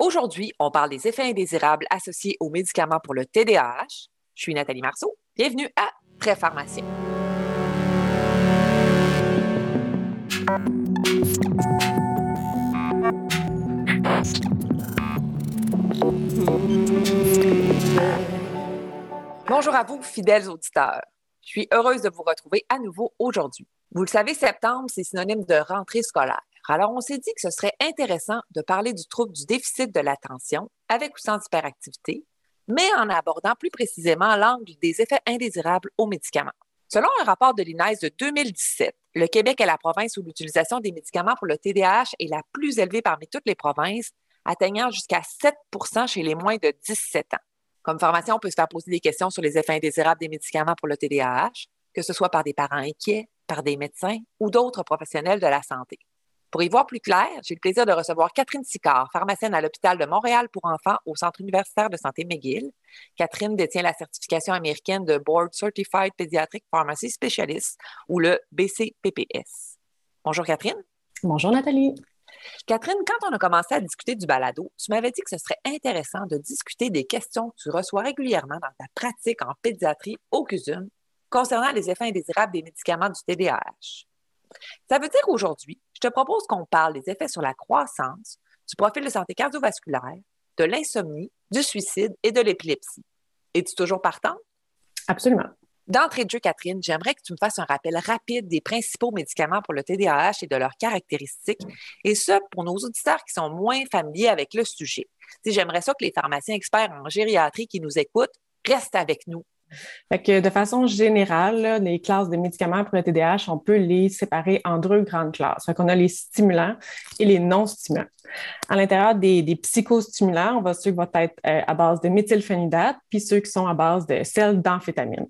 Aujourd'hui, on parle des effets indésirables associés aux médicaments pour le TDAH. Je suis Nathalie Marceau. Bienvenue à Très Pharmacien. Bonjour à vous, fidèles auditeurs. Je suis heureuse de vous retrouver à nouveau aujourd'hui. Vous le savez, septembre, c'est synonyme de rentrée scolaire. Alors, on s'est dit que ce serait intéressant de parler du trouble du déficit de l'attention avec ou sans hyperactivité, mais en abordant plus précisément l'angle des effets indésirables aux médicaments. Selon un rapport de l'INES de 2017, le Québec est la province où l'utilisation des médicaments pour le TDAH est la plus élevée parmi toutes les provinces, atteignant jusqu'à 7% chez les moins de 17 ans. Comme formation, on peut se faire poser des questions sur les effets indésirables des médicaments pour le TDAH, que ce soit par des parents inquiets, par des médecins ou d'autres professionnels de la santé. Pour y voir plus clair, j'ai le plaisir de recevoir Catherine Sicard, pharmacienne à l'hôpital de Montréal pour enfants au Centre universitaire de santé McGill. Catherine détient la certification américaine de Board Certified Pediatric Pharmacy Specialist ou le BCPPS. Bonjour Catherine. Bonjour Nathalie. Catherine, quand on a commencé à discuter du balado, tu m'avais dit que ce serait intéressant de discuter des questions que tu reçois régulièrement dans ta pratique en pédiatrie au CUSUM concernant les effets indésirables des médicaments du TDAH. Ça veut dire qu'aujourd'hui, je te propose qu'on parle des effets sur la croissance, du profil de santé cardiovasculaire, de l'insomnie, du suicide et de l'épilepsie. Es-tu toujours partant? Absolument. D'entrée de jeu, Catherine, j'aimerais que tu me fasses un rappel rapide des principaux médicaments pour le TDAH et de leurs caractéristiques, et ce, pour nos auditeurs qui sont moins familiers avec le sujet. J'aimerais ça que les pharmaciens experts en gériatrie qui nous écoutent restent avec nous que de façon générale, les classes de médicaments pour le TDAH, on peut les séparer en deux grandes classes. Fait qu'on a les stimulants et les non-stimulants. À l'intérieur des, psychostimulants, on va ceux qui vont être euh, à base de méthylphénidate, puis ceux qui sont à base de sel d'amphétamine.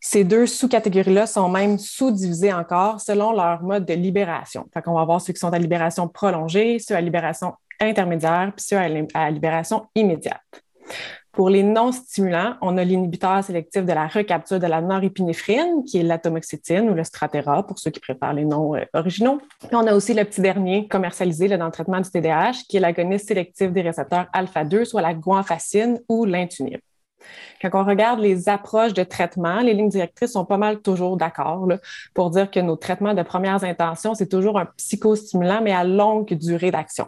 Ces deux sous-catégories-là sont même sous-divisées encore selon leur mode de libération. Fait qu'on va avoir ceux qui sont à libération prolongée, ceux à libération intermédiaire, puis ceux à libération immédiate. Pour les non-stimulants, on a l'inhibiteur sélectif de la recapture de la norépinéphrine, qui est l'atomoxétine ou le Strattera, pour ceux qui préfèrent les noms euh, originaux. on a aussi le petit dernier commercialisé dans le traitement du TDAH, qui est l'agoniste sélectif des récepteurs alpha-2, soit la guanfacine ou l'intunib. Quand on regarde les approches de traitement, les lignes directrices sont pas mal toujours d'accord pour dire que nos traitements de premières intentions, c'est toujours un psychostimulant, mais à longue durée d'action.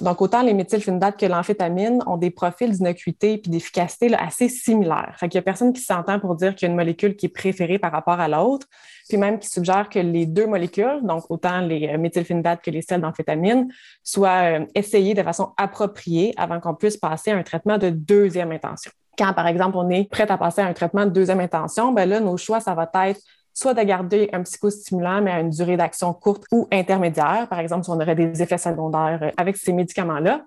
Donc, autant les méthylphénidates que l'amphétamine ont des profils d'innocuité et d'efficacité assez similaires. Fait n'y a personne qui s'entend pour dire qu'il y a une molécule qui est préférée par rapport à l'autre, puis même qui suggère que les deux molécules, donc autant les euh, méthylphénidates que les sels d'amphétamine, soient euh, essayées de façon appropriée avant qu'on puisse passer à un traitement de deuxième intention. Quand, par exemple, on est prêt à passer à un traitement de deuxième intention, ben là, nos choix, ça va être soit de garder un psychostimulant, mais à une durée d'action courte ou intermédiaire. Par exemple, si on aurait des effets secondaires euh, avec ces médicaments-là.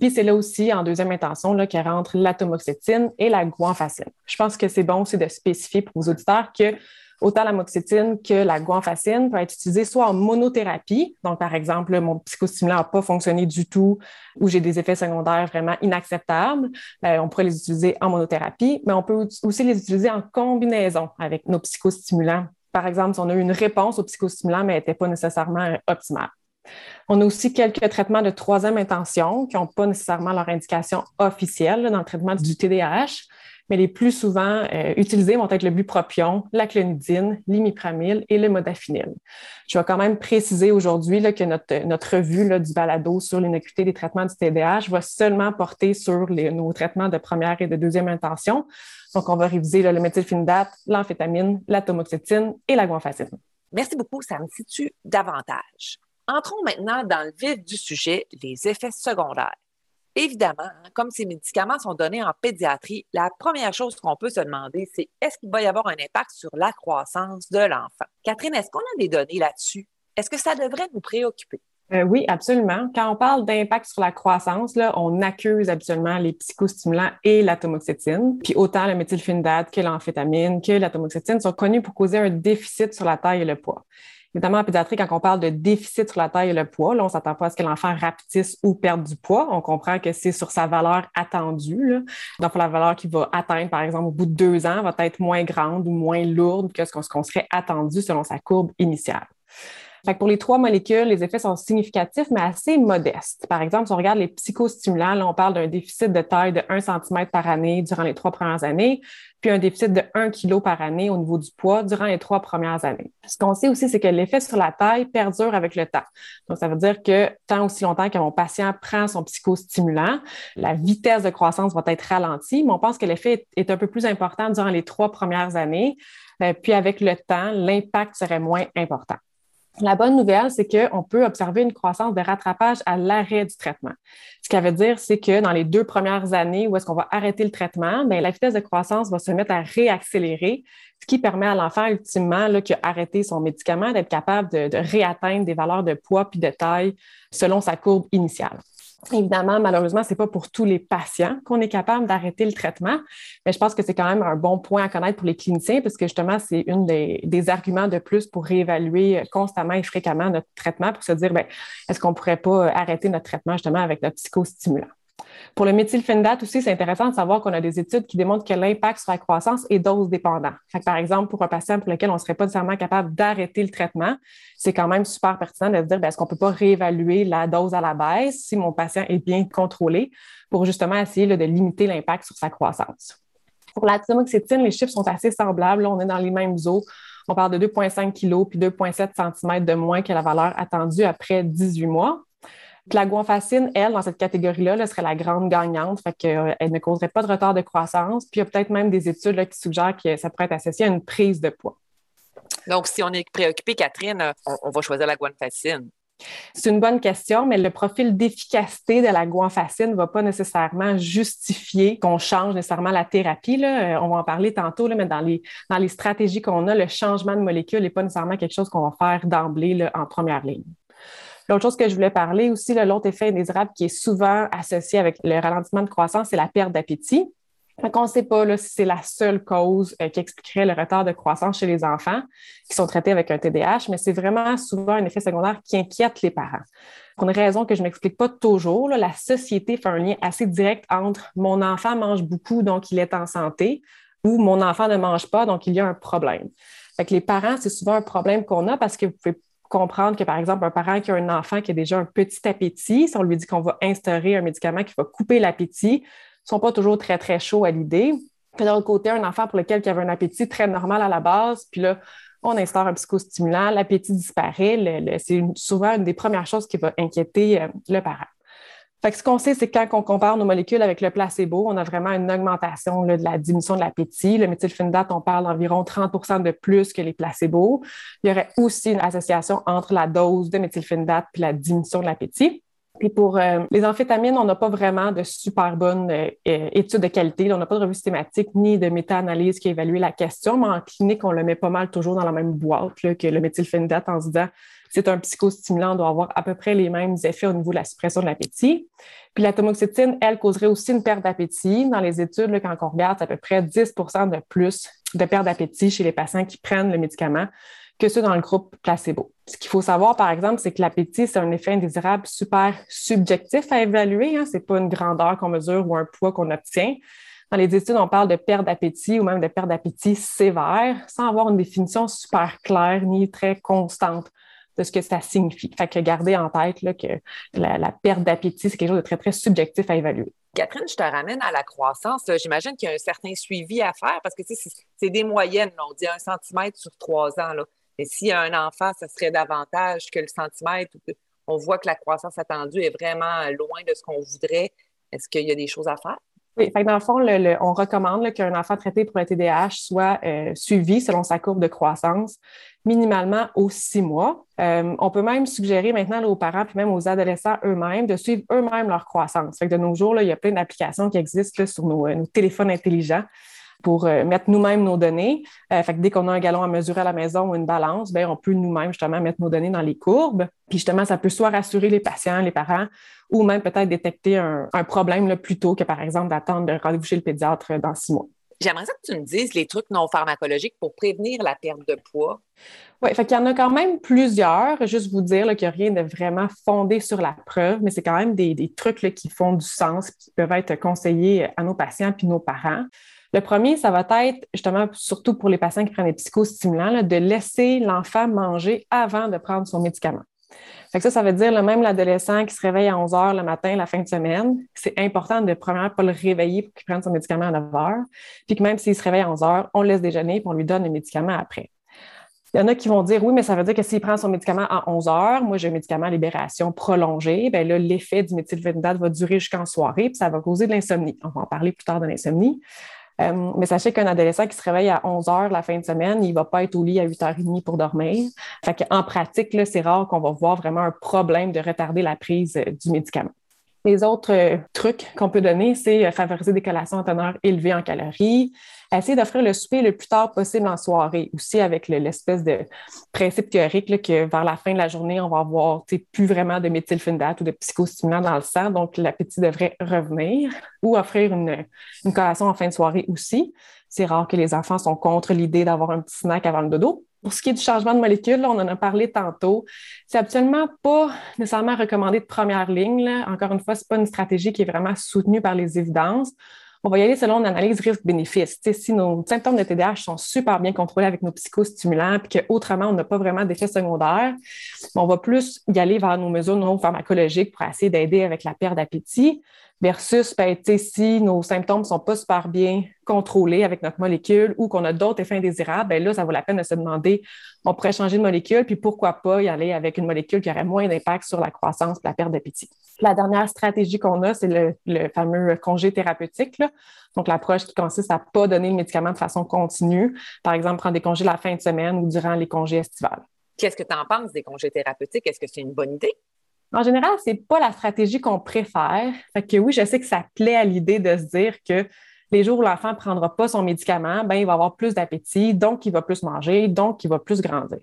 Puis c'est là aussi, en deuxième intention, là, qu'il rentre l'atomoxétine et la guanfacine. Je pense que c'est bon aussi de spécifier pour vos auditeurs que autant la moxétine que la guanfacine peut être utilisée soit en monothérapie, donc par exemple, mon psychostimulant n'a pas fonctionné du tout ou j'ai des effets secondaires vraiment inacceptables, ben, on pourrait les utiliser en monothérapie, mais on peut aussi les utiliser en combinaison avec nos psychostimulants. Par exemple, si on a eu une réponse au psychostimulant, mais elle n'était pas nécessairement optimale. On a aussi quelques traitements de troisième intention qui n'ont pas nécessairement leur indication officielle dans le traitement du TDAH, mais les plus souvent euh, utilisés vont être le bupropion, la clonidine, l'imipramil et le modafinil. Je vais quand même préciser aujourd'hui que notre, notre revue là, du balado sur l'innocuité des traitements du TDAH va seulement porter sur les, nos traitements de première et de deuxième intention. Donc, on va réviser le méthylphénidate, l'amphétamine, la tomoxétine et la guanfacine. Merci beaucoup, ça me situe davantage. Entrons maintenant dans le vif du sujet, les effets secondaires. Évidemment, hein, comme ces médicaments sont donnés en pédiatrie, la première chose qu'on peut se demander, c'est est-ce qu'il va y avoir un impact sur la croissance de l'enfant? Catherine, est-ce qu'on a des données là-dessus? Est-ce que ça devrait nous préoccuper? Euh, oui, absolument. Quand on parle d'impact sur la croissance, on accuse habituellement les psychostimulants et l'atomoxétine. Puis autant le méthylphénidate que l'amphétamine que l'atomoxétine sont connus pour causer un déficit sur la taille et le poids. Notamment en pédiatrie, quand on parle de déficit sur la taille et le poids, là, on ne s'attend pas à ce que l'enfant rapetisse ou perde du poids. On comprend que c'est sur sa valeur attendue. Donc, la valeur qu'il va atteindre, par exemple, au bout de deux ans, va être moins grande ou moins lourde que ce qu'on serait attendu selon sa courbe initiale. Pour les trois molécules, les effets sont significatifs, mais assez modestes. Par exemple, si on regarde les psychostimulants, là, on parle d'un déficit de taille de 1 cm par année durant les trois premières années, puis un déficit de 1 kg par année au niveau du poids durant les trois premières années. Ce qu'on sait aussi, c'est que l'effet sur la taille perdure avec le temps. Donc, ça veut dire que tant aussi longtemps que mon patient prend son psychostimulant, la vitesse de croissance va être ralentie, mais on pense que l'effet est un peu plus important durant les trois premières années. Euh, puis avec le temps, l'impact serait moins important. La bonne nouvelle, c'est qu'on peut observer une croissance de rattrapage à l'arrêt du traitement. Ce qui veut dire, c'est que dans les deux premières années où est-ce qu'on va arrêter le traitement, bien, la vitesse de croissance va se mettre à réaccélérer, ce qui permet à l'enfant ultimement qui a arrêté son médicament d'être capable de, de réatteindre des valeurs de poids puis de taille selon sa courbe initiale. Évidemment, malheureusement, ce n'est pas pour tous les patients qu'on est capable d'arrêter le traitement, mais je pense que c'est quand même un bon point à connaître pour les cliniciens parce que justement, c'est un des, des, arguments de plus pour réévaluer constamment et fréquemment notre traitement pour se dire, ben, est-ce qu'on ne pourrait pas arrêter notre traitement justement avec notre psychostimulant? Pour le méthylphénidate aussi, c'est intéressant de savoir qu'on a des études qui démontrent que l'impact sur la croissance est dose dépendant. par exemple, pour un patient pour lequel on ne serait pas nécessairement capable d'arrêter le traitement, c'est quand même super pertinent de se dire ben, est-ce qu'on ne peut pas réévaluer la dose à la baisse si mon patient est bien contrôlé pour justement essayer de limiter l'impact sur sa croissance? Pour la thymoxétine, les chiffres sont assez semblables. on est dans les mêmes eaux. On parle de 2,5 kg puis 2,7 cm de moins que la valeur attendue après 18 mois la guanfacine, elle, dans cette catégorie-là, serait la grande gagnante, fait qu'elle euh, ne causerait pas de retard de croissance. Puis il y a peut-être même des études qui suggèrent que ça pourrait être associé à une prise de poids. Donc, si on est préoccupé, Catherine, euh, on, va choisir la guanfacine. C'est une bonne question, mais le profil d'efficacité de la guanfacine ne va pas nécessairement justifier qu'on change nécessairement la thérapie. Là. Euh, on va en parler tantôt, mais dans les, dans les stratégies qu'on a, le changement de molécule n'est pas nécessairement quelque chose qu'on va faire d'emblée en première ligne. L'autre chose que je voulais parler aussi, l'autre effet indésirable qui est souvent associé avec le ralentissement de croissance, c'est la perte d'appétit. On ne sait pas si c'est la seule cause euh, qui expliquerait le retard de croissance chez les enfants qui sont traités avec un TDAH, mais c'est vraiment souvent un effet secondaire qui inquiète les parents. Pour une raison que je ne m'explique pas toujours, la société fait un lien assez direct entre mon enfant mange beaucoup, donc il est en santé, ou mon enfant ne mange pas, donc il y a un problème. Les parents, c'est souvent un problème qu'on a parce que vous pouvez comprendre que, par exemple, un parent qui a un enfant qui a déjà un petit appétit, si on lui dit qu'on va instaurer un médicament qui va couper l'appétit, ne sont pas toujours très, très chauds à l'idée. Puis d'un autre côté, un enfant pour lequel il avait un appétit très normal à la base, puis là, on instaure un psychostimulant, l'appétit disparaît. c'est souvent une des premières choses qui va inquiéter euh, le parent ce qu'on sait, c'est que quand on compare nos molécules avec le placebo, on a vraiment une augmentation de la diminution de l'appétit. Le méthylphénidate, on parle d'environ 30 de plus que les placebos. Il y aurait aussi une association entre la dose de méthylphénidate et la diminution de l'appétit. Puis pour euh, les amphétamines, on n'a pas vraiment de super bonnes euh, études de qualité. On n'a pas de revue systématique ni de méta-analyse qui a évalué la question, mais en clinique, on le met pas mal toujours dans la même boîte que le méthylphénidate en se disant c'est un psychostimulant, doit avoir à peu près les mêmes effets au niveau de la suppression de l'appétit. Puis la tamoxétine, elle, causerait aussi une perte d'appétit. Dans les études, quand on regarde, c'est à peu près 10% de plus de perte d'appétit chez les patients qui prennent le médicament que ceux dans le groupe placebo. Ce qu'il faut savoir, par exemple, c'est que l'appétit, c'est un effet indésirable super subjectif à évaluer. Hein. Ce n'est pas une grandeur qu'on mesure ou un poids qu'on obtient. Dans les études, on parle de perte d'appétit ou même de perte d'appétit sévère sans avoir une définition super claire ni très constante de ce que ça signifie. Fait que garder en tête là, que la, perte d'appétit, c'est quelque chose de très, très subjectif à évaluer. Catherine, je te ramène à la croissance. J'imagine qu'il y a un certain suivi à faire parce que c'est des moyennes. On dit un centimètre sur trois ans. Là. Mais s'il y a un enfant, ça serait davantage que le centimètre. On voit que la croissance attendue est vraiment loin de ce qu'on voudrait. Est-ce qu'il y a des choses à faire? Oui, dans le fond, on recommande qu'un enfant traité pour un TDAH soit euh, suivi selon sa courbe de croissance, minimalement aux six mois. Euh, on peut même suggérer maintenant aux parents puis même aux adolescents eux-mêmes de suivre eux-mêmes leur croissance. De nos jours, il y a plein d'applications qui existent sur nos, nos, téléphones intelligents pour euh, mettre nous-mêmes nos données. Euh, fait que dès qu'on a un galon à mesurer à la maison ou une balance, bien, on peut nous-mêmes justement mettre nos données dans les courbes. Puis justement, ça peut soit rassurer les patients, les parents, ou même peut-être détecter un, problème là, plus tôt que, par exemple, d'attendre de rendez-vous chez le pédiatre dans six mois. J'aimerais que tu me dises les trucs non pharmacologiques pour prévenir la perte de poids. Oui, fait qu'il y en a quand même plusieurs. Juste vous dire qu'il n'y a rien de vraiment fondé sur la preuve, mais c'est quand même des, trucs qui font du sens, qui peuvent être conseillés à nos patients puis nos parents. Le premier, ça va être justement, surtout pour les patients qui prennent des psychostimulants, de laisser l'enfant manger avant de prendre son médicament. Ça, ça veut dire même l'adolescent qui se réveille à 11 heures le matin, la fin de semaine, c'est important de premièrement pas le réveiller pour qu'il prenne son médicament à 9 heures. Puis que même s'il se réveille à 11 heures, on le laisse déjeuner puis on lui donne le médicament après. Il y en a qui vont dire oui, mais ça veut dire que s'il prend son médicament à 11 heures, moi j'ai un médicament à libération prolongée, bien là, l'effet du méthylphénidate va durer jusqu'en soirée, puis ça va causer de l'insomnie. On va en parler plus tard de l'insomnie. Euh, mais sachez qu'un adolescent qui se réveille à 11 heures la fin de semaine, il ne va pas être au lit à 8 h 30 pour dormir. En pratique, c'est rare qu'on va voir vraiment un problème de retarder la prise euh, du médicament. Les autres euh, trucs qu'on peut donner, c'est favoriser des collations en teneur élevée en calories, essayer d'offrir le souper le plus tard possible en soirée, aussi avec l'espèce de principe théorique que vers la fin de la journée, on va avoir plus vraiment de méthylphénidate ou de psychostimulants dans le sang, donc l'appétit devrait revenir, ou offrir une, collation en fin de soirée aussi. C'est rare que les enfants sont contre l'idée d'avoir un petit snack avant le dodo. Pour ce qui est du changement de molécule, on en a parlé tantôt. C'est absolument pas nécessairement recommandé de première ligne. Encore une fois, ce n'est pas une stratégie qui est vraiment soutenue par les évidences on va y aller selon une analyse risque-bénéfice. Si nos symptômes de TDAH sont super bien contrôlés avec nos psychostimulants, puis qu'autrement, on n'a pas vraiment d'effets secondaires, on va plus y aller vers nos mesures non pharmacologiques pour essayer d'aider avec la perte d'appétit versus ben, si nos symptômes ne sont pas super bien contrôlés avec notre molécule ou qu'on a d'autres effets indésirables, ben là, ça vaut la peine de se demander, on pourrait changer de molécule, puis pourquoi pas y aller avec une molécule qui aurait moins d'impact sur la croissance et la perte d'appétit. La dernière stratégie qu'on a, c'est le, fameux congé thérapeutique. Donc, l'approche qui consiste à ne pas donner le médicament de façon continue. Par exemple, prendre des congés la fin de semaine ou durant les congés estivales. Qu'est-ce que tu en penses des congés thérapeutiques? Est-ce que c'est une bonne idée? En général, ce n'est pas la stratégie qu'on préfère. Fait que oui, je sais que ça plaît à l'idée de se dire que les jours où l'enfant ne prendra pas son médicament, ben, il va avoir plus d'appétit, donc il va plus manger, donc il va plus grandir.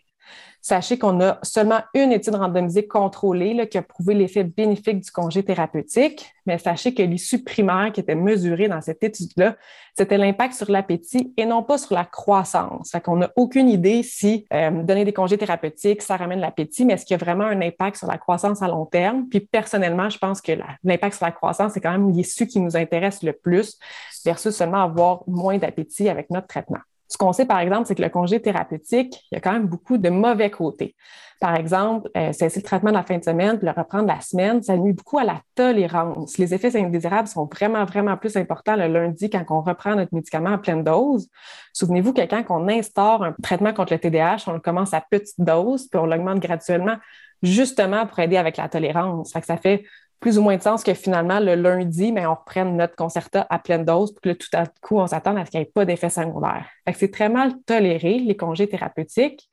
Sachez qu'on a seulement une étude randomisée contrôlée qui a prouvé l'effet bénéfique du congé thérapeutique, mais sachez que l'issue primaire qui était mesurée dans cette étude-là, c'était l'impact sur l'appétit et non pas sur la croissance. Fait qu'on n'a aucune idée si euh, donner des congés thérapeutiques, ça ramène l'appétit, mais est-ce qu'il y a vraiment un impact sur la croissance à long terme? Puis personnellement, je pense que l'impact sur la croissance, c'est quand même l'issue qui nous intéresse le plus versus seulement avoir moins d'appétit avec notre traitement. Ce qu'on sait, par exemple, c'est que le congé thérapeutique, il y a quand même beaucoup de mauvais côtés. Par exemple, euh, cesser le traitement de la fin de semaine puis le reprendre la semaine, ça nuit beaucoup à la tolérance. Les effets indésirables sont vraiment, vraiment plus importants le lundi quand on reprend notre médicament à pleine dose. Souvenez-vous que quand on instaure un traitement contre le TDAH, on le commence à petite dose puis on l'augmente graduellement justement pour aider avec la tolérance. ça fait plus ou moins de sens que finalement, le lundi, on reprenne notre concerta à pleine dose, puis que tout à coup, on s'attend à ce qu'il n'y ait pas d'effet secondaire. C'est très mal toléré, les congés thérapeutiques.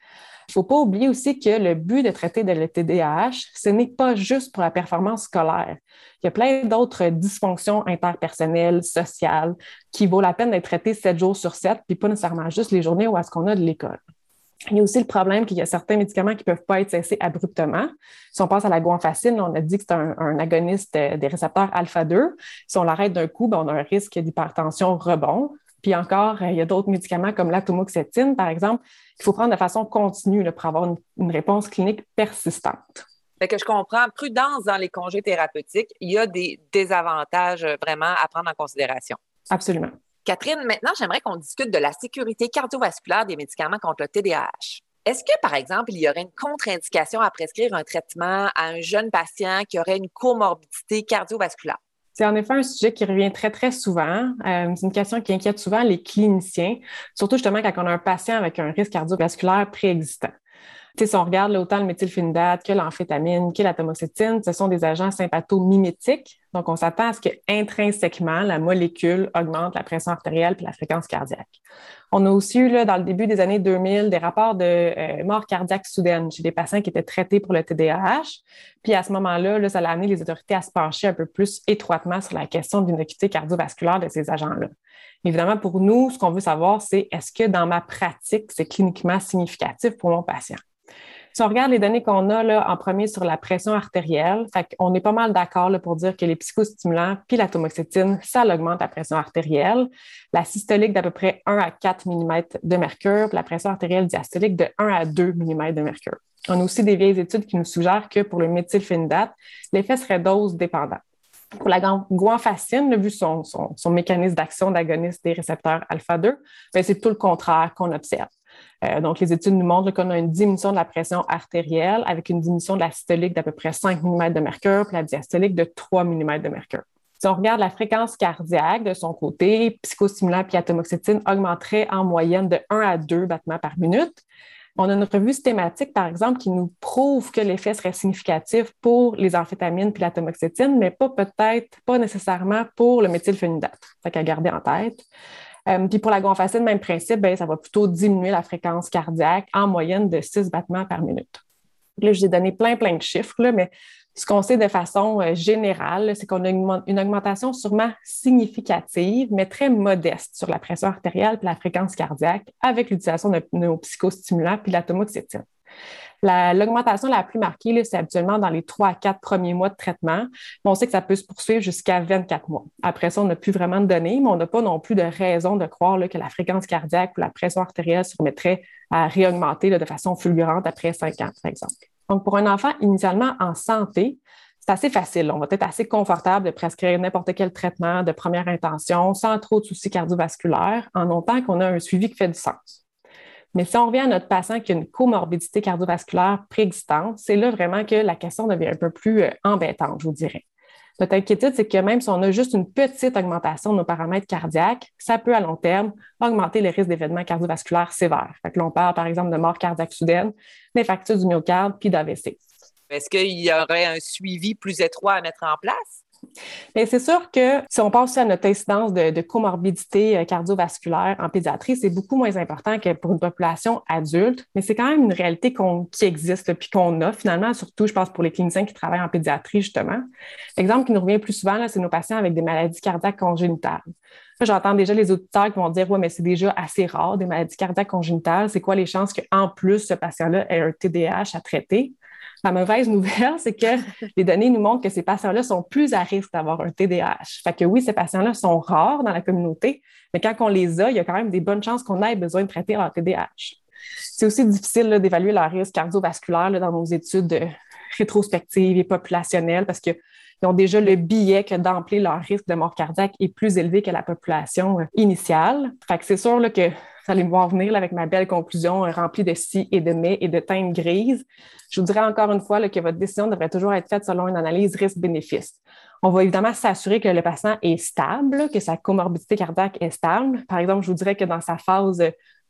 Il ne faut pas oublier aussi que le but de traiter de l'TDAH, ce n'est pas juste pour la performance scolaire. Il y a plein d'autres dysfonctions interpersonnelles, sociales, qui vaut la peine d'être traitées sept jours sur sept, puis pas nécessairement juste les journées où est-ce qu'on a de l'école. Il y a aussi le problème qu'il y a certains médicaments qui ne peuvent pas être cessés abruptement. Si on pense à la guanfacine, on a dit que c'est un, agoniste euh, des récepteurs alpha-2. Si on l'arrête d'un coup, ben, on a un risque d'hypertension rebond. Puis encore, euh, il y a d'autres médicaments comme l'atomoxétine, par exemple, qu'il faut prendre de façon continue pour avoir une, réponse clinique persistante. Fait que je comprends, prudence dans les congés thérapeutiques, il y a des désavantages vraiment à prendre en considération. Absolument. Catherine, maintenant, j'aimerais qu'on discute de la sécurité cardiovasculaire des médicaments contre le TDAH. Est-ce que, par exemple, il y aurait une contre-indication à prescrire un traitement à un jeune patient qui aurait une comorbidité cardiovasculaire? C'est en effet un sujet qui revient très, très souvent. Euh, c'est une question qui inquiète souvent les cliniciens, surtout justement quand on a un patient avec un risque cardiovasculaire préexistant si on regarde autant le méthylphénidate que l'amphétamine, que la tamoxétine, ce sont des agents sympathomimétiques. Donc, on s'attend à ce qu'intrinsèquement, la molécule augmente la pression artérielle et la fréquence cardiaque. On a aussi eu, dans le début des années 2000, des rapports de euh, mort cardiaque soudaine chez des patients qui étaient traités pour le TDAH. Puis à ce moment-là, ça a amené les autorités à se pencher un peu plus étroitement sur la question de l'innocuité cardiovasculaire de ces agents-là. Évidemment, pour nous, ce qu'on veut savoir, c'est est-ce que dans ma pratique, c'est cliniquement significatif pour mon patient? Si on regarde les données qu'on a là, en premier sur la pression artérielle, on est pas mal d'accord pour dire que les psychostimulants puis la tomoxétine, ça augmente la pression artérielle. La systolique d'à peu près 1 à 4 mm de mercure, puis la pression artérielle diastolique de 1 à 2 mm de mercure. On a aussi des vieilles études qui nous suggèrent que pour le méthylphénidate, l'effet serait dose dépendant. Pour la guanfacine, vu son, mécanisme d'action d'agoniste des récepteurs alpha-2, ben, c'est tout le contraire qu'on observe. Euh, donc, les études nous montrent qu'on a une diminution de la pression artérielle avec une diminution de la systolique d'à peu près 5 mm de mercure, puis la diastolique de 3 mm de mercure. Si on regarde la fréquence cardiaque de son côté, psychostimulant puis atomoxétine augmenterait en moyenne de 1 à 2 battements par minute. On a une revue systématique, par exemple, qui nous prouve que l'effet serait significatif pour les amphétamines puis l'atomoxétine, mais pas peut-être, pas nécessairement pour le méthylphénidate. Ça qu'à garder en tête. Euh, puis pour la gonfacine, même principe, ben, ça va plutôt diminuer la fréquence cardiaque en moyenne de 6 battements par minute. Là, je vous ai donné plein, plein de chiffres, mais ce qu'on sait de façon euh, générale, c'est qu'on a une, augmentation sûrement significative, mais très modeste sur la pression artérielle et la fréquence cardiaque avec l'utilisation de nos psychostimulants puis l'atomoxétine. L'augmentation la, plus marquée, c'est habituellement dans les 3 à 4 premiers mois de traitement. on sait que ça peut se poursuivre jusqu'à 24 mois. Après ça, on n'a plus vraiment de données, mais on n'a pas non plus de raison de croire que la fréquence cardiaque ou la pression artérielle se remettrait à réaugmenter de façon fulgurante après 5 ans, par exemple. Donc, pour un enfant initialement en santé, c'est assez facile. On va être assez confortable de prescrire n'importe quel traitement de première intention sans trop de soucis cardiovasculaires en autant qu'on a un suivi qui fait du sens. Mais si on revient à notre patient qui a une comorbidité cardiovasculaire préexistante, c'est là vraiment que la question devient un peu plus euh, embêtante, je vous dirais. Notre inquiétude, c'est que même si on a juste une petite augmentation de nos paramètres cardiaques, ça peut à long terme augmenter le risque d'événements cardiovasculaires sévères. Fait que l'on parle par exemple de mort cardiaque soudaine, d'infarctus du myocarde puis d'AVC. Est-ce qu'il y aurait un suivi plus étroit à mettre en place? Mais c'est sûr que si on pense à notre incidence de, comorbidité euh, cardiovasculaire en pédiatrie, c'est beaucoup moins important que pour une population adulte, mais c'est quand même une réalité qui existe puis qu'on a finalement, surtout, je pense, pour les cliniciens qui travaillent en pédiatrie, justement. L'exemple qui nous revient plus souvent, c'est nos patients avec des maladies cardiaques congénitales. J'entends déjà les auditeurs qui vont dire Ouais, mais c'est déjà assez rare, des maladies cardiaques congénitales. C'est quoi les chances qu'en plus, ce patient-là ait un TDAH à traiter? La mauvaise nouvelle, c'est que les données nous montrent que ces patients-là sont plus à risque d'avoir un TDAH. Fait que oui, ces patients-là sont rares dans la communauté, mais quand on les a, il y a quand même des bonnes chances qu'on ait besoin de traiter leur TDAH. C'est aussi difficile d'évaluer leur risque cardiovasculaire dans nos études rétrospectives et populationnelles parce qu'ils ont déjà le billet que d'emplir leur risque de mort cardiaque est plus élevé que la population euh, initiale. Fait que c'est sûr que vous allez me voir venir avec ma belle conclusion euh, remplie de si et de mais et de teintes grises. Je vous dirais encore une fois que votre décision devrait toujours être faite selon une analyse risque-bénéfice. On va évidemment s'assurer que le patient est stable, que sa comorbidité cardiaque est stable. Par exemple, je vous dirais que dans sa phase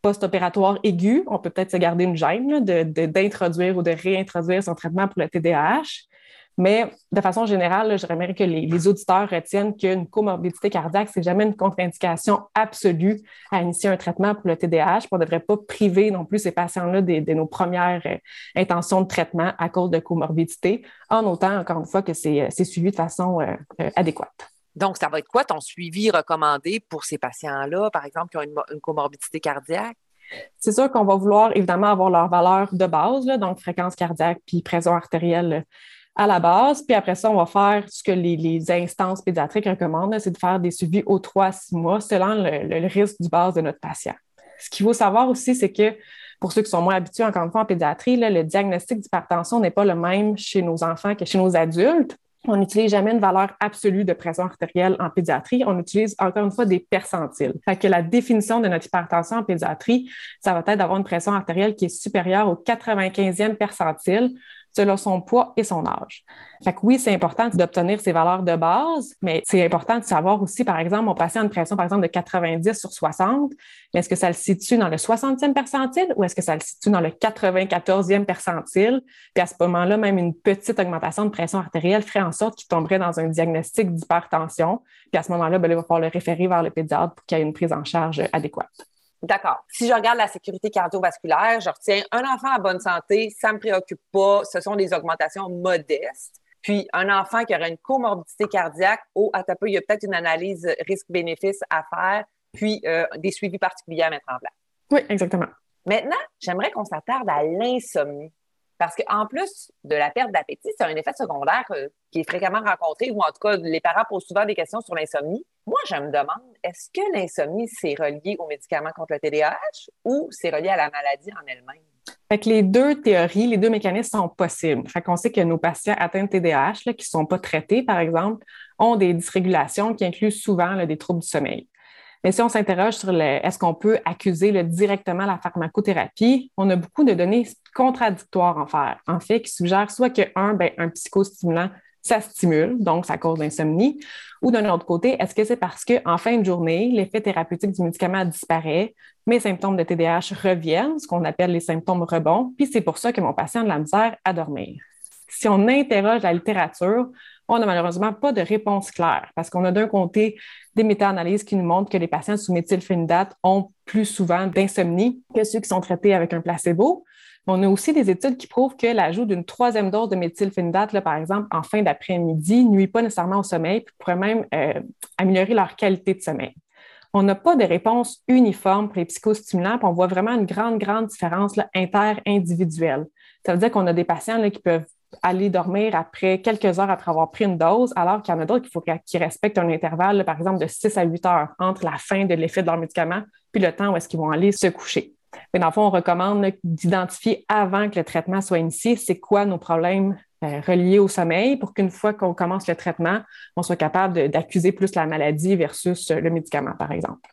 post-opératoire aiguë, on peut peut-être se garder une gêne d'introduire ou de réintroduire son traitement pour le TDAH. Mais de façon générale, j'aimerais que les, auditeurs retiennent qu'une comorbidité cardiaque, c'est jamais une contre-indication absolue à initier un traitement pour le TDAH. On ne devrait pas priver non plus ces patients-là de, nos premières euh, intentions de traitement à cause de comorbidité, en autant, encore une fois, que c'est euh, suivi de façon euh, adéquate. Donc, ça va être quoi ton suivi recommandé pour ces patients-là, par exemple, qui ont une, comorbidité cardiaque? C'est sûr qu'on va vouloir évidemment avoir leur valeur de base, donc fréquence cardiaque puis pression artérielle à la base. Puis après ça, on va faire ce que les, instances pédiatriques recommandent, c'est de faire des suivis aux trois à six mois selon le, risque du base de notre patient. Ce qu'il faut savoir aussi, c'est que pour ceux qui sont moins habitués, encore une fois, en pédiatrie, le diagnostic d'hypertension n'est pas le même chez nos enfants que chez nos adultes. On n'utilise jamais une valeur absolue de pression artérielle en pédiatrie. On utilise encore une fois des percentiles. Fait que la définition de notre hypertension en pédiatrie, ça va être d'avoir une pression artérielle qui est supérieure au 95e percentile selon son poids et son âge. Fait que oui, c'est important d'obtenir ces valeurs de base, mais c'est important de savoir aussi, par exemple, mon patient a une pression, par exemple, de 90 sur 60, mais est-ce que ça le situe dans le 60e percentile ou est-ce que ça le situe dans le 94e percentile? Puis à ce moment-là, même une petite augmentation de pression artérielle ferait en sorte qu'il tomberait dans un diagnostic d'hypertension. Puis à ce moment-là, ben, il va falloir le référer vers le pédiatre pour qu'il y ait une prise en charge adéquate. D'accord. Si je regarde la sécurité cardiovasculaire, je retiens un enfant en bonne santé, ça ne me préoccupe pas, ce sont des augmentations modestes. Puis un enfant qui aurait une comorbidité cardiaque, oh, à peu, il y a peut-être une analyse risque-bénéfice à faire, puis euh, des suivis particuliers à mettre en place. Oui, exactement. Maintenant, j'aimerais qu'on s'attarde à l'insomnie. Parce qu'en plus de la perte d'appétit, c'est un effet secondaire euh, qui est fréquemment rencontré, ou en tout cas, les parents posent souvent des questions sur l'insomnie. Moi, je me demande, est-ce que l'insomnie, c'est relié aux médicaments contre le TDAH ou c'est relié à la maladie en elle-même? Fait les deux théories, les deux mécanismes sont possibles. Fait qu'on sait que nos patients atteints de TDAH, qui ne sont pas traités, par exemple, ont des dysrégulations qui incluent souvent des troubles du sommeil. Mais si on s'interroge sur est-ce qu'on peut accuser directement la pharmacothérapie, on a beaucoup de données contradictoires en, faire, en fait qui suggèrent soit que, un, ben, un psychostimulant ça stimule, donc ça cause l'insomnie. Ou d'un autre côté, est-ce que c'est parce qu'en fin de journée, l'effet thérapeutique du médicament disparaît, mes symptômes de TDAH reviennent, ce qu'on appelle les symptômes rebonds, puis c'est pour ça que mon patient a de la misère à dormir? Si on interroge la littérature, on n'a malheureusement pas de réponse claire parce qu'on a d'un côté des méta-analyses qui nous montrent que les patients sous méthylphénidate ont plus souvent d'insomnie que ceux qui sont traités avec un placebo. On a aussi des études qui prouvent que l'ajout d'une troisième dose de méthylphénidate, par exemple, en fin d'après-midi, nuit pas nécessairement au sommeil, puis pourrait même euh, améliorer leur qualité de sommeil. On n'a pas de réponse uniforme pour les psychostimulants, puis on voit vraiment une grande, grande différence inter-individuelle. Ça veut dire qu'on a des patients qui peuvent aller dormir après quelques heures après avoir pris une dose, alors qu'il y en a d'autres qu'il faut qu'ils respectent un intervalle, par exemple, de 6 à 8 heures entre la fin de l'effet de leur médicament puis le temps où est-ce qu'ils vont aller se coucher. Mais dans le fond, on recommande d'identifier avant que le traitement soit initié, c'est quoi nos problèmes euh, reliés au sommeil pour qu'une fois qu'on commence le traitement, on soit capable d'accuser plus la maladie versus le médicament, par exemple.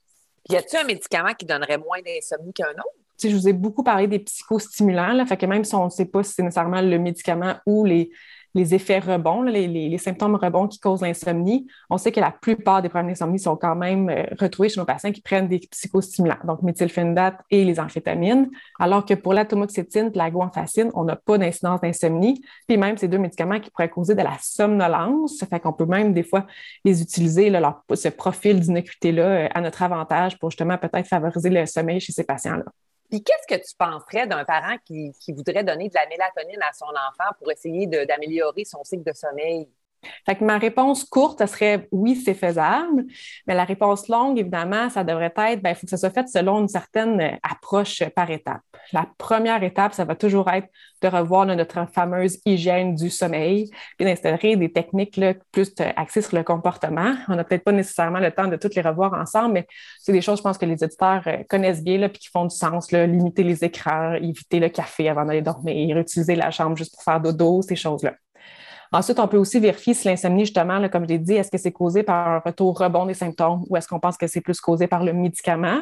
Y a-t-il un médicament qui donnerait moins d'insomnie qu'un autre? Je vous ai beaucoup parlé des psychostimulants, là, fait que même si on ne sait pas si c'est nécessairement le médicament ou les, effets rebonds, les, symptômes rebonds qui causent l'insomnie, on sait que la plupart des problèmes d'insomnie sont quand même euh, retrouvés chez nos patients qui prennent des psychostimulants, donc méthylphénidate et les amphétamines, alors que pour l'atomoxétine et la guanfacine, on n'a pas d'incidence d'insomnie, puis même ces deux médicaments qui pourraient causer de la somnolence, ça fait qu'on peut même des fois les utiliser, leur, ce profil d'innocuité-là euh, à notre avantage pour justement peut-être favoriser le sommeil chez ces patients-là. Puis qu'est-ce que tu penserais d'un parent qui, voudrait donner de la mélatonine à son enfant pour essayer d'améliorer son cycle de sommeil? Fait que ma réponse courte, ce serait oui, c'est faisable. Mais la réponse longue, évidemment, ça devrait être, ben, il faut que ça soit fait selon une certaine euh, approche par étape. La première étape, ça va toujours être de revoir notre fameuse hygiène du sommeil, puis d'instaurer des techniques plus euh, axées sur le comportement. On n'a peut-être pas nécessairement le temps de toutes les revoir ensemble, mais c'est des choses, je pense, que les éditeurs euh, connaissent bien, là, puis qui font du sens. Limiter les écrans, éviter le café avant d'aller dormir, utiliser la chambre juste pour faire dodo, ces choses-là. Ensuite, on peut aussi vérifier si l'insomnie, justement, comme je l'ai dit, est-ce que c'est causé par un retour rebond des symptômes ou est-ce qu'on pense que c'est plus causé par le médicament,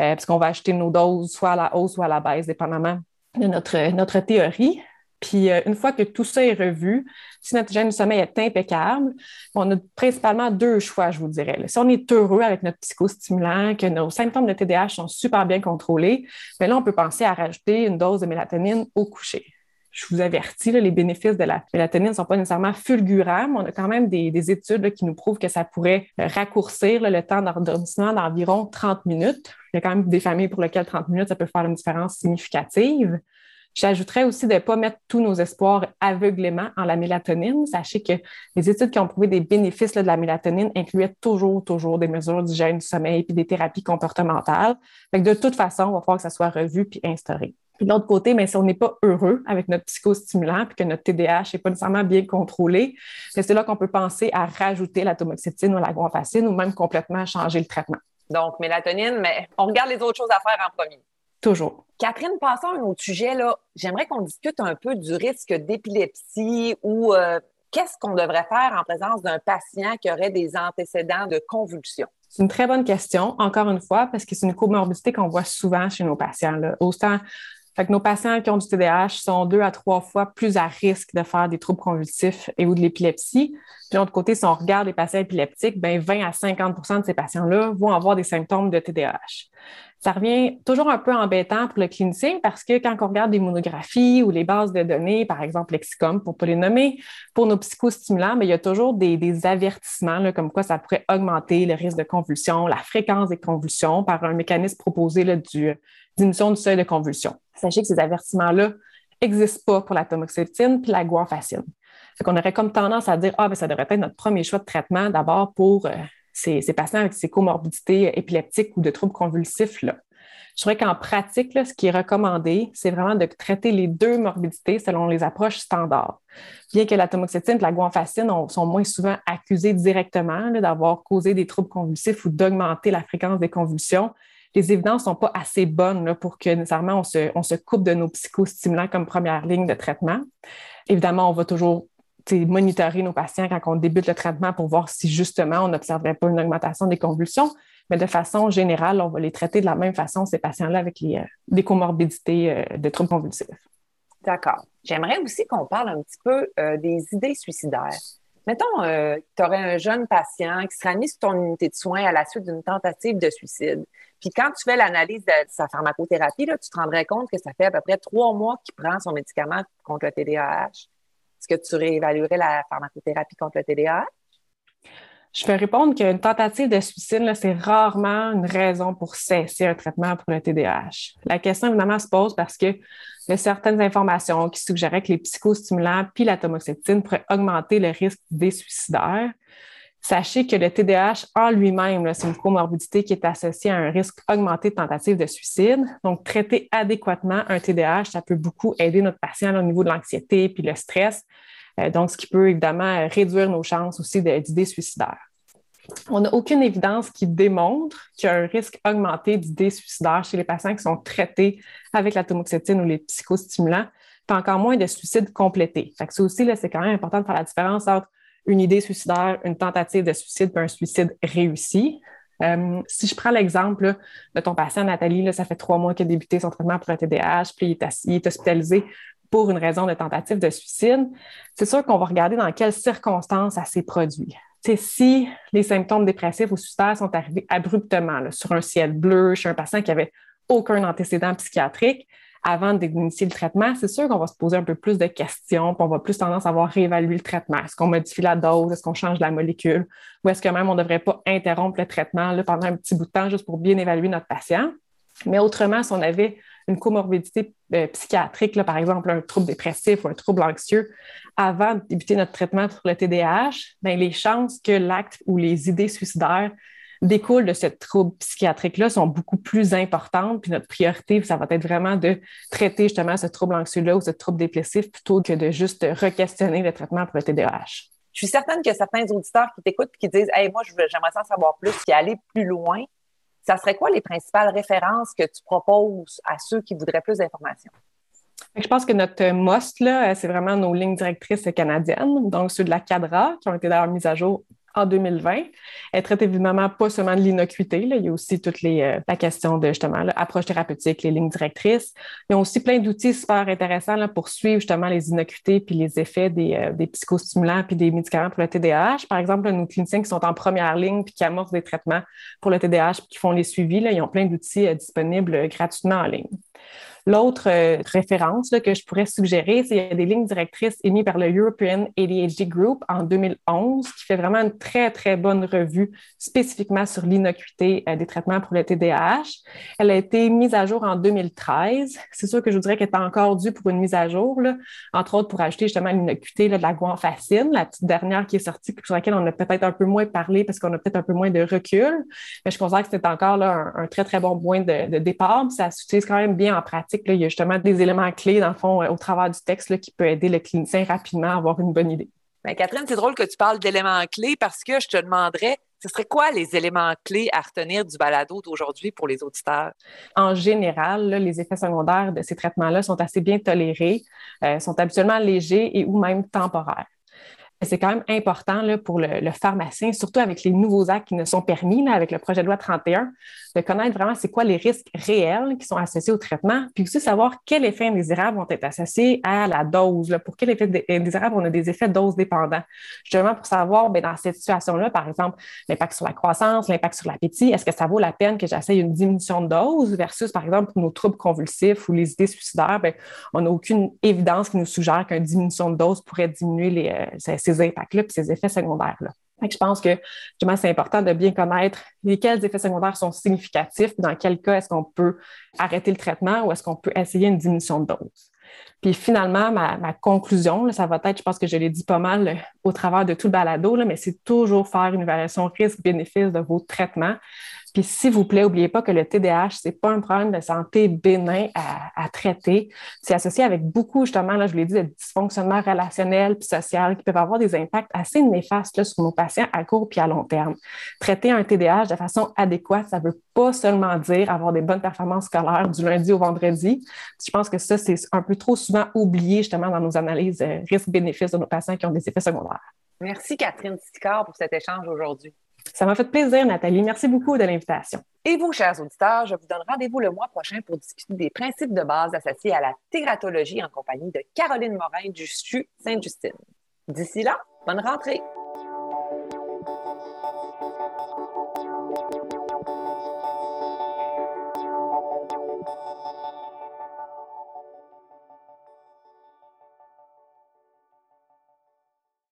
euh, puisqu'on va acheter nos doses soit à la hausse ou à la baisse, dépendamment de notre, théorie. Puis euh, une fois que tout ça est revu, si notre hygiène du sommeil est impeccable, on a principalement deux choix, je vous dirais. Si on est heureux avec notre psychostimulant, que nos symptômes de TDAH sont super bien contrôlés, bien là, on peut penser à rajouter une dose de mélatonine au coucher je vous avertis, les bénéfices de la mélatonine ne sont pas nécessairement fulgurants, mais on a quand même des, études qui nous prouvent que ça pourrait euh, raccourcir le temps d'endormissement d'environ 30 minutes. Il y a quand même des familles pour lesquelles 30 minutes, ça peut faire une différence significative. J'ajouterais aussi de ne pas mettre tous nos espoirs aveuglément en la mélatonine. Sachez que les études qui ont prouvé des bénéfices de la mélatonine incluaient toujours, toujours des mesures d'hygiène du sommeil puis des thérapies comportementales. de toute façon, il va falloir que ça soit revu puis instauré. Puis de l'autre côté, mais si on n'est pas heureux avec notre psychostimulant puis que notre TDAH n'est pas nécessairement bien contrôlé, c'est là qu'on peut penser à rajouter la tomoxétine ou la guanfacine ou même complètement changer le traitement. Donc, mélatonine, mais on regarde les autres choses à faire en premier. Toujours. Catherine, passons à un autre sujet. Là. J'aimerais qu'on discute un peu du risque d'épilepsie ou euh, qu'est-ce qu'on devrait faire en présence d'un patient qui aurait des antécédents de convulsions. C'est une très bonne question, encore une fois, parce que c'est une comorbidité qu'on voit souvent chez nos patients. Là. Autant fait que nos patients qui ont du TDAH sont deux à trois fois plus à risque de faire des troubles convulsifs et ou de l'épilepsie. Puis l'autre côté, si on regarde les patients épileptiques, ben 20 à 50% de ces patients-là vont avoir des symptômes de TDAH. Ça revient toujours un peu embêtant pour le clinicien parce que quand on regarde des monographies ou les bases de données, par exemple Lexicom, pour ne pas les nommer, pour nos psychostimulants, mais il y a toujours des, avertissements comme quoi ça pourrait augmenter le risque de convulsion, la fréquence des convulsions par un mécanisme proposé là, du, diminution du seuil de convulsion. Sachez que ces avertissements-là n'existent pas pour la tamoxétine puis la guanfacine. Fait qu'on aurait comme tendance à dire, ah, ben, ça devrait être notre premier choix de traitement d'abord pour euh, ces, patients avec ces comorbidités épileptiques ou de troubles convulsifs. Là. Je dirais qu'en pratique, ce qui est recommandé, c'est vraiment de traiter les deux morbidités selon les approches standards. Bien que la tamoxétine et la guanfacine sont moins souvent accusées directement d'avoir causé des troubles convulsifs ou d'augmenter la fréquence des convulsions, les évidences ne sont pas assez bonnes pour que nécessairement on se, on se coupe de nos psychostimulants comme première ligne de traitement. Évidemment, on va toujours monitorer nos patients quand on débute le traitement pour voir si justement on n'observerait pas une augmentation des convulsions. Mais de façon générale, on va les traiter de la même façon, ces patients-là, avec les, euh, comorbidités euh, de troubles convulsifs. D'accord. J'aimerais aussi qu'on parle un petit peu euh, des idées suicidaires. Mettons, tu aurais un jeune patient qui sera mis sur ton unité de soins à la suite d'une tentative de suicide. Puis quand tu fais l'analyse de sa pharmacothérapie, là, tu te rendrais compte que ça fait à peu près trois mois qu'il prend son médicament contre le TDAH. Est-ce que tu réévaluerais la pharmacothérapie contre le TDAH? Je vais répondre qu'une tentative de suicide, c'est rarement une raison pour cesser un traitement pour le TDAH. La question, évidemment, se pose parce que y a certaines informations qui suggéraient que les psychostimulants puis la tamoxétine pourraient augmenter le risque des suicidaires. Sachez que le TDAH en lui-même, c'est une comorbidité qui est associée à un risque augmenté de tentative de suicide. Donc, traiter adéquatement un TDAH, ça peut beaucoup aider notre patient au niveau de l'anxiété puis le stress. Euh, donc, ce qui peut évidemment réduire nos chances aussi d'idées suicidaires. On n'a aucune évidence qui démontre qu'il y a un risque augmenté d'idées suicidaires chez les patients qui sont traités avec la tamoxétine ou les psychostimulants, puis encore moins de suicides complétés. Fait ça aussi, c'est quand même important de faire la différence entre une idée suicidaire, une tentative de suicide, puis un suicide réussi. Euh, si je prends l'exemple de ton patient Nathalie, ça fait trois mois qu'il a débuté son traitement pour un TDAH, puis il est, il est hospitalisé pour une raison de tentative de suicide, c'est sûr qu'on va regarder dans quelles circonstances ça s'est produit. Si les symptômes dépressifs ou suicidaires sont arrivés abruptement sur un ciel bleu chez un patient qui avait aucun antécédent psychiatrique, avant d'initier le traitement, c'est sûr qu'on va se poser un peu plus de questions, puis on va plus tendance à avoir réévalué le traitement. Est-ce qu'on modifie la dose? Est-ce qu'on change la molécule? Ou est-ce que même on ne devrait pas interrompre le traitement pendant un petit bout de temps juste pour bien évaluer notre patient? Mais autrement, si on avait une comorbidité euh, psychiatrique, là, par exemple un trouble dépressif ou un trouble anxieux, avant de débuter notre traitement pour le TDAH, bien, les chances que l'acte ou les idées suicidaires découlent de ce trouble psychiatrique-là sont beaucoup plus importantes. Puis notre priorité, ça va être vraiment de traiter justement ce trouble anxieux-là ou ce trouble dépressif plutôt que de juste re-questionner le traitement pour le TDAH. Je suis certaine que certains auditeurs qui t'écoutent et qui disent Hey, moi, j'aimerais en savoir plus et aller plus loin. Ça serait quoi les principales références que tu proposes à ceux qui voudraient plus d'informations? Je pense que notre MOST, c'est vraiment nos lignes directrices canadiennes, donc ceux de la CADRA, qui ont été d'ailleurs mises à jour en 2020. Elle traite évidemment pas seulement de l'innocuité, il y a aussi toute euh, la question de justement l'approche thérapeutique, les lignes directrices. Il y a aussi plein d'outils super intéressants pour suivre justement les innocuités puis les effets des, euh, psychostimulants puis des médicaments pour le TDAH. Par exemple, nos cliniciens qui sont en première ligne puis qui amorcent des traitements pour le TDAH puis qui font les suivis, là, ils ont plein d'outils euh, disponibles gratuitement en ligne. L'autre euh, référence que je pourrais suggérer, c'est qu'il y a des lignes directrices émises par le European ADHD Group en 2011 qui fait vraiment une très, très bonne revue spécifiquement sur l'innocuité euh, des traitements pour le TDAH. Elle a été mise à jour en 2013. C'est sûr que je vous dirais qu'elle est encore due pour une mise à jour, entre autres pour ajouter justement l'innocuité de la guanfacine, la petite dernière qui est sortie, sur laquelle on a peut-être un peu moins parlé parce qu'on a peut-être un peu moins de recul. Mais je considère que c'est encore là, un, très, très bon point de, de départ. ça s'utilise quand même bien en pratique il y a justement des éléments clés, dans le fond, euh, au travers du texte qui peut aider le clinicien rapidement à avoir une bonne idée. Bien, Catherine, c'est drôle que tu parles d'éléments clés parce que je te demanderais, ce serait quoi les éléments clés à retenir du balado d'aujourd'hui pour les auditeurs? En général, les effets secondaires de ces traitements-là sont assez bien tolérés, euh, sont habituellement légers et ou même temporaires c'est quand même important là, pour le, pharmacien, surtout avec les nouveaux actes qui ne sont permis, là, avec le projet de loi 31, de connaître vraiment c'est quoi les risques réels qui sont associés au traitement, puis aussi savoir quels effets indésirables vont être associés à la dose. Là, pour quels effets indésirables on a des effets dose dépendants. Justement, pour savoir, bien, dans cette situation-là, par exemple, l'impact sur la croissance, l'impact sur l'appétit, est-ce que ça vaut la peine que j'essaye une diminution de dose versus, par exemple, nos troubles convulsifs ou les idées suicidaires, bien, on n'a aucune évidence qui nous suggère qu'une diminution de dose pourrait diminuer les, euh, ces impacts-là et ces effets secondaires-là. Je pense que justement, c'est important de bien connaître lesquels effets secondaires sont significatifs, dans quel cas est-ce qu'on peut arrêter le traitement ou est-ce qu'on peut essayer une diminution de dose. Puis finalement, ma, conclusion, ça va être, je pense que je l'ai dit pas mal euh, au travers de tout le balado, mais c'est toujours faire une évaluation risque-bénéfice de vos traitements Puis, s'il vous plaît, n'oubliez pas que le TDAH, ce n'est pas un problème de santé bénin à, traiter. C'est associé avec beaucoup, justement, là, je vous l'ai dit, de dysfonctionnements relationnels puis social qui peuvent avoir des impacts assez néfastes sur nos patients à court puis à long terme. Traiter un TDAH de façon adéquate, ça ne veut pas seulement dire avoir des bonnes performances scolaires du lundi au vendredi. Je pense que ça, c'est un peu trop souvent oublié, justement, dans nos analyses euh, risques-bénéfices de nos patients qui ont des effets secondaires. Merci, Catherine Sicard, pour cet échange aujourd'hui. Ça m'a fait plaisir, Nathalie. Merci beaucoup de l'invitation. Et vous, chers auditeurs, je vous donne rendez-vous le mois prochain pour discuter des principes de base associés à la tératologie en compagnie de Caroline Morin du CHU Sainte-Justine. D'ici là, bonne rentrée!